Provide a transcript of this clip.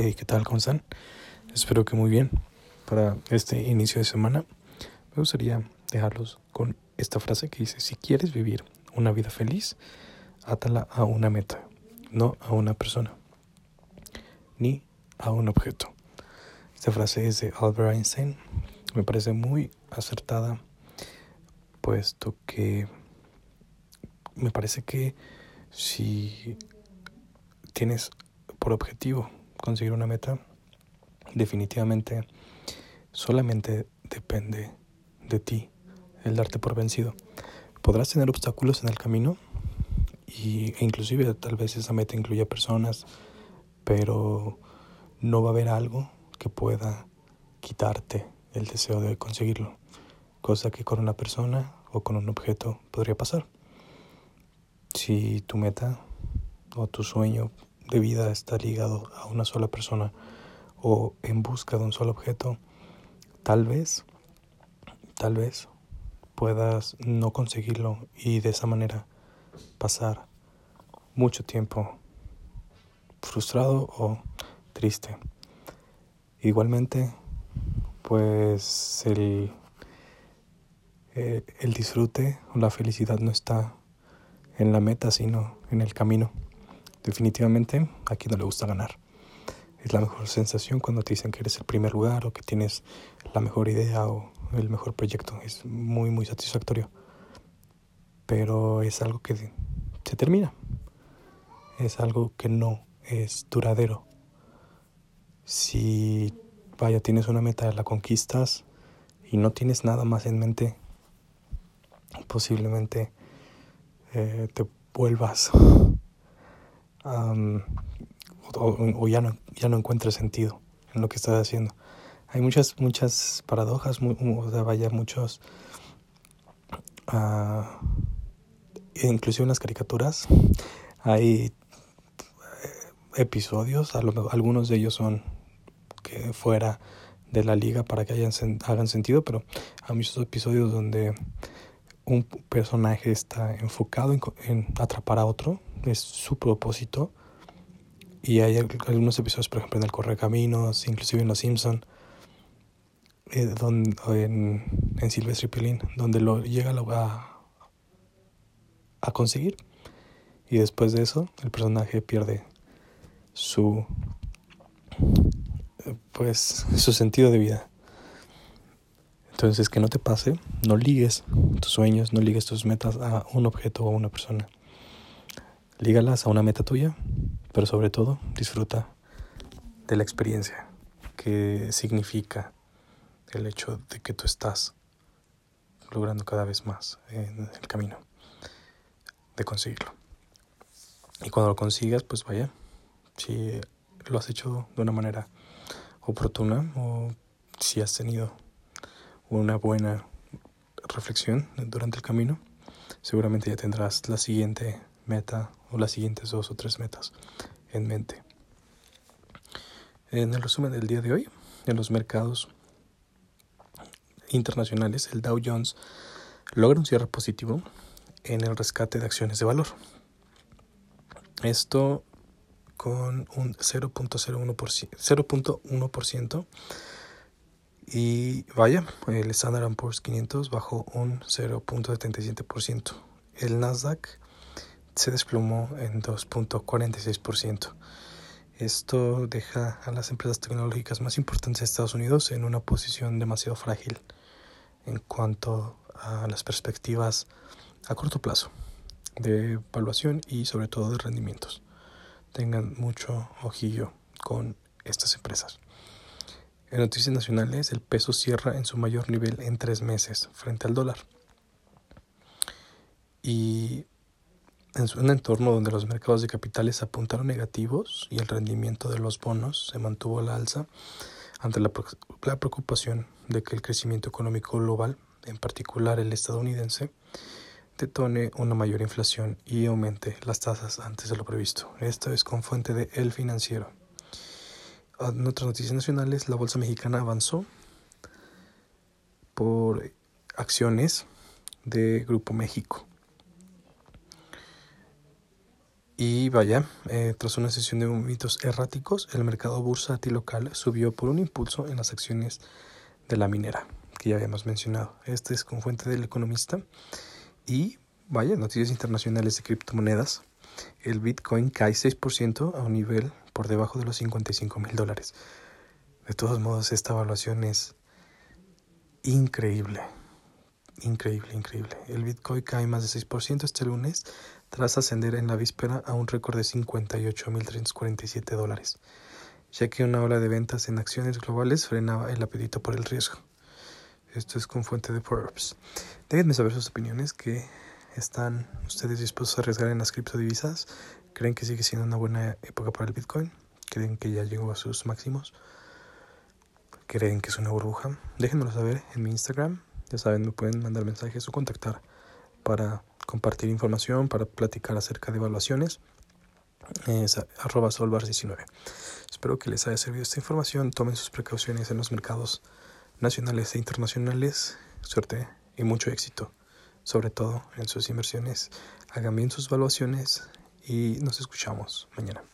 ¿qué tal? ¿Cómo? Espero que muy bien. Para este inicio de semana, me gustaría dejarlos con esta frase que dice, si quieres vivir una vida feliz, átala a una meta, no a una persona, ni a un objeto. Esta frase es de Albert Einstein. Me parece muy acertada, puesto que me parece que si tienes por objetivo conseguir una meta, definitivamente solamente depende de ti el darte por vencido. Podrás tener obstáculos en el camino y, e inclusive tal vez esa meta incluya personas, pero no va a haber algo que pueda quitarte el deseo de conseguirlo, cosa que con una persona o con un objeto podría pasar. Si tu meta o tu sueño de vida está ligado a una sola persona o en busca de un solo objeto, tal vez, tal vez puedas no conseguirlo y de esa manera pasar mucho tiempo frustrado o triste. Igualmente, pues el, eh, el disfrute o la felicidad no está en la meta, sino en el camino. Definitivamente a quien no le gusta ganar. Es la mejor sensación cuando te dicen que eres el primer lugar o que tienes la mejor idea o el mejor proyecto. Es muy, muy satisfactorio. Pero es algo que se termina. Es algo que no es duradero. Si, vaya, tienes una meta, la conquistas y no tienes nada más en mente, posiblemente eh, te vuelvas o, ya, no, ya no encuentres sentido en lo que estás haciendo. Hay muchas, muchas paradojas, o sea, vaya, muchos... Uh, inclusive en las caricaturas hay eh, episodios, algunos de ellos son que fuera de la liga para que hayan, hagan sentido, pero hay muchos episodios donde un personaje está enfocado en atrapar a otro es su propósito. Y hay algunos episodios, por ejemplo, en el Correcaminos, inclusive en Los Simpson, eh, donde, en, en Silvestre Pilín, donde lo llega a, a conseguir. Y después de eso, el personaje pierde su pues su sentido de vida. Entonces, que no te pase, no ligues tus sueños, no ligues tus metas a un objeto o a una persona. Lígalas a una meta tuya, pero sobre todo disfruta de la experiencia que significa el hecho de que tú estás logrando cada vez más en el camino de conseguirlo. Y cuando lo consigas, pues vaya, si lo has hecho de una manera oportuna o si has tenido una buena reflexión durante el camino, seguramente ya tendrás la siguiente meta o las siguientes dos o tres metas en mente. En el resumen del día de hoy, en los mercados internacionales, el Dow Jones logra un cierre positivo en el rescate de acciones de valor. Esto con un 0.01%, y vaya, el Standard Poor's 500 bajó un 0.77%. El Nasdaq se desplomó en 2.46%. Esto deja a las empresas tecnológicas más importantes de Estados Unidos en una posición demasiado frágil en cuanto a las perspectivas a corto plazo de evaluación y sobre todo de rendimientos. Tengan mucho ojillo con estas empresas. En noticias nacionales, el peso cierra en su mayor nivel en tres meses frente al dólar. Y en un entorno donde los mercados de capitales apuntaron negativos y el rendimiento de los bonos se mantuvo a la alza ante la, preocupación de que el crecimiento económico global, en particular el estadounidense, detone una mayor inflación y aumente las tasas antes de lo previsto. Esto es con fuente de El Financiero. En otras noticias nacionales, la Bolsa Mexicana avanzó por acciones de Grupo México. Y vaya, eh, tras una sesión de movimientos erráticos, el mercado bursátil local subió por un impulso en las acciones de la minera, que ya habíamos mencionado. Este es con fuente del economista. Y vaya, noticias internacionales de criptomonedas. El Bitcoin cae 6% a un nivel por debajo de los 55 mil dólares. De todos modos, esta evaluación es increíble. Increíble, increíble. El Bitcoin cae más de 6% este lunes tras ascender en la víspera a un récord de 58.347 dólares, ya que una ola de ventas en acciones globales frenaba el apetito por el riesgo. Esto es con fuente de Forbes. Déjenme saber sus opiniones, que están ustedes dispuestos a arriesgar en las criptodivisas. ¿Creen que sigue siendo una buena época para el Bitcoin? ¿Creen que ya llegó a sus máximos? ¿Creen que es una burbuja? Déjenmelo saber en mi Instagram. Ya saben, me pueden mandar mensajes o contactar para compartir información, para platicar acerca de evaluaciones. Es arroba solvar19. Espero que les haya servido esta información. Tomen sus precauciones en los mercados nacionales e internacionales. Suerte y mucho éxito, sobre todo en sus inversiones. Hagan bien sus evaluaciones y nos escuchamos mañana.